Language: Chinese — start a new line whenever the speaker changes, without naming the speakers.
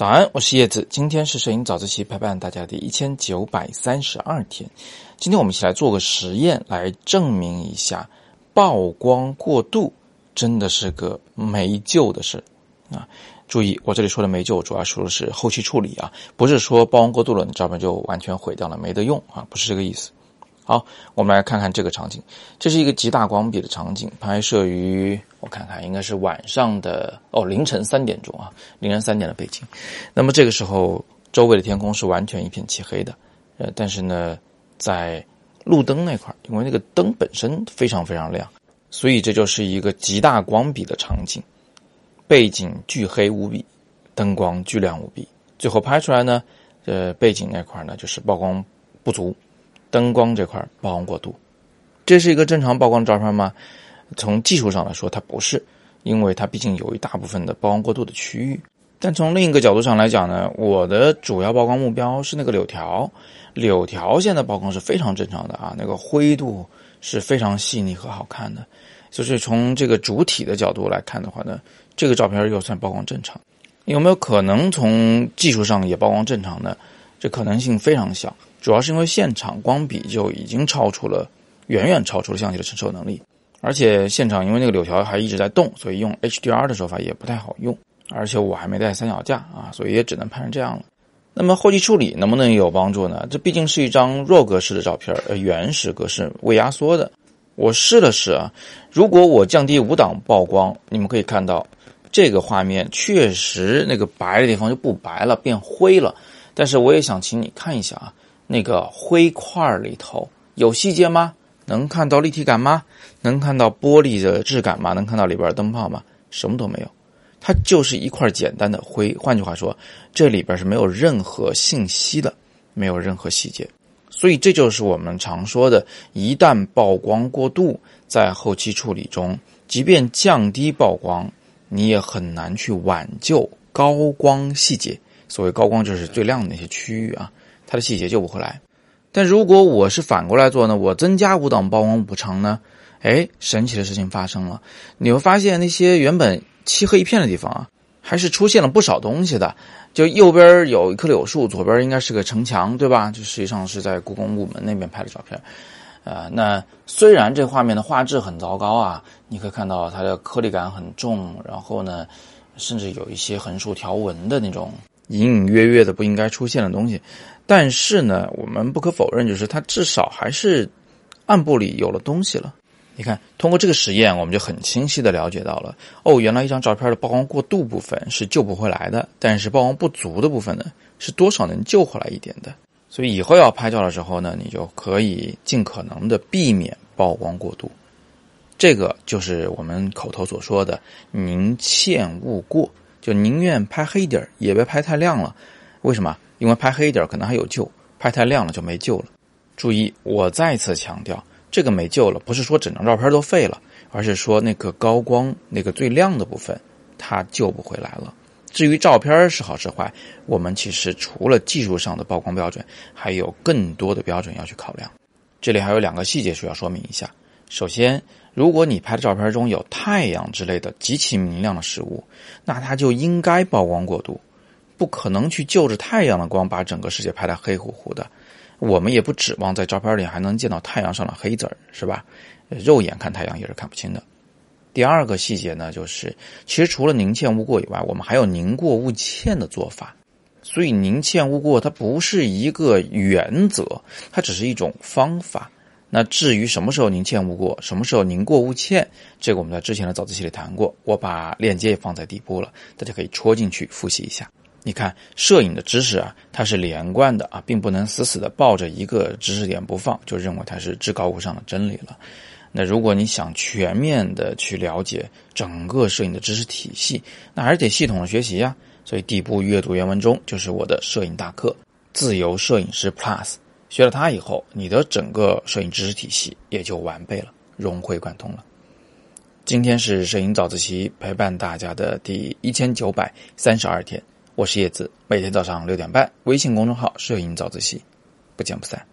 早安，我是叶子。今天是摄影早自习陪伴大家的一千九百三十二天。今天我们一起来做个实验，来证明一下曝光过度真的是个没救的事啊！注意，我这里说的没救，主要说的是后期处理啊，不是说曝光过度了，你照片就完全毁掉了，没得用啊，不是这个意思。好，我们来看看这个场景，这是一个极大光比的场景，拍摄于我看看，应该是晚上的哦，凌晨三点钟啊，凌晨三点的北京。那么这个时候，周围的天空是完全一片漆黑的，呃，但是呢，在路灯那块因为那个灯本身非常非常亮，所以这就是一个极大光比的场景，背景巨黑无比，灯光巨亮无比，最后拍出来呢，呃，背景那块呢就是曝光不足。灯光这块曝光过度，这是一个正常曝光照片吗？从技术上来说，它不是，因为它毕竟有一大部分的曝光过度的区域。但从另一个角度上来讲呢，我的主要曝光目标是那个柳条，柳条线的曝光是非常正常的啊，那个灰度是非常细腻和好看的。就是从这个主体的角度来看的话呢，这个照片又算曝光正常。有没有可能从技术上也曝光正常呢？这可能性非常小。主要是因为现场光比就已经超出了，远远超出了相机的承受能力，而且现场因为那个柳条还一直在动，所以用 HDR 的手法也不太好用，而且我还没带三脚架啊，所以也只能拍成这样了。那么后期处理能不能有帮助呢？这毕竟是一张 RAW 格式的照片，呃，原始格式未压缩的。我试了试啊，如果我降低五档曝光，你们可以看到这个画面确实那个白的地方就不白了，变灰了。但是我也想请你看一下啊。那个灰块里头有细节吗？能看到立体感吗？能看到玻璃的质感吗？能看到里边灯泡吗？什么都没有，它就是一块简单的灰。换句话说，这里边是没有任何信息的，没有任何细节。所以这就是我们常说的，一旦曝光过度，在后期处理中，即便降低曝光，你也很难去挽救高光细节。所谓高光，就是最亮的那些区域啊。它的细节救不回来，但如果我是反过来做呢？我增加五档曝光补偿呢？哎，神奇的事情发生了，你会发现那些原本漆黑一片的地方啊，还是出现了不少东西的。就右边有一棵柳树，左边应该是个城墙，对吧？就实际上是在故宫午门那边拍的照片。呃，那虽然这画面的画质很糟糕啊，你可以看到它的颗粒感很重，然后呢，甚至有一些横竖条纹的那种。隐隐约约的不应该出现的东西，但是呢，我们不可否认，就是它至少还是暗部里有了东西了。你看，通过这个实验，我们就很清晰的了解到了，哦，原来一张照片的曝光过度部分是救不回来的，但是曝光不足的部分呢，是多少能救回来一点的。所以以后要拍照的时候呢，你就可以尽可能的避免曝光过度。这个就是我们口头所说的“宁欠勿过”。就宁愿拍黑点也别拍太亮了。为什么？因为拍黑点可能还有救，拍太亮了就没救了。注意，我再次强调，这个没救了，不是说整张照片都废了，而是说那个高光、那个最亮的部分，它救不回来了。至于照片是好是坏，我们其实除了技术上的曝光标准，还有更多的标准要去考量。这里还有两个细节需要说明一下。首先，如果你拍的照片中有太阳之类的极其明亮的事物，那它就应该曝光过度，不可能去就着太阳的光把整个世界拍得黑乎乎的。我们也不指望在照片里还能见到太阳上的黑子儿，是吧？肉眼看太阳也是看不清的。第二个细节呢，就是其实除了宁欠勿过以外，我们还有宁过勿欠的做法。所以宁欠勿过它不是一个原则，它只是一种方法。那至于什么时候宁欠勿过，什么时候宁过勿欠，这个我们在之前的早自习里谈过，我把链接也放在底部了，大家可以戳进去复习一下。你看，摄影的知识啊，它是连贯的啊，并不能死死的抱着一个知识点不放，就认为它是至高无上的真理了。那如果你想全面的去了解整个摄影的知识体系，那还是得系统的学习呀。所以底部阅读原文中就是我的摄影大课《自由摄影师 Plus》。学了它以后，你的整个摄影知识体系也就完备了，融会贯通了。今天是摄影早自习陪伴大家的第一千九百三十二天，我是叶子，每天早上六点半，微信公众号“摄影早自习”，不见不散。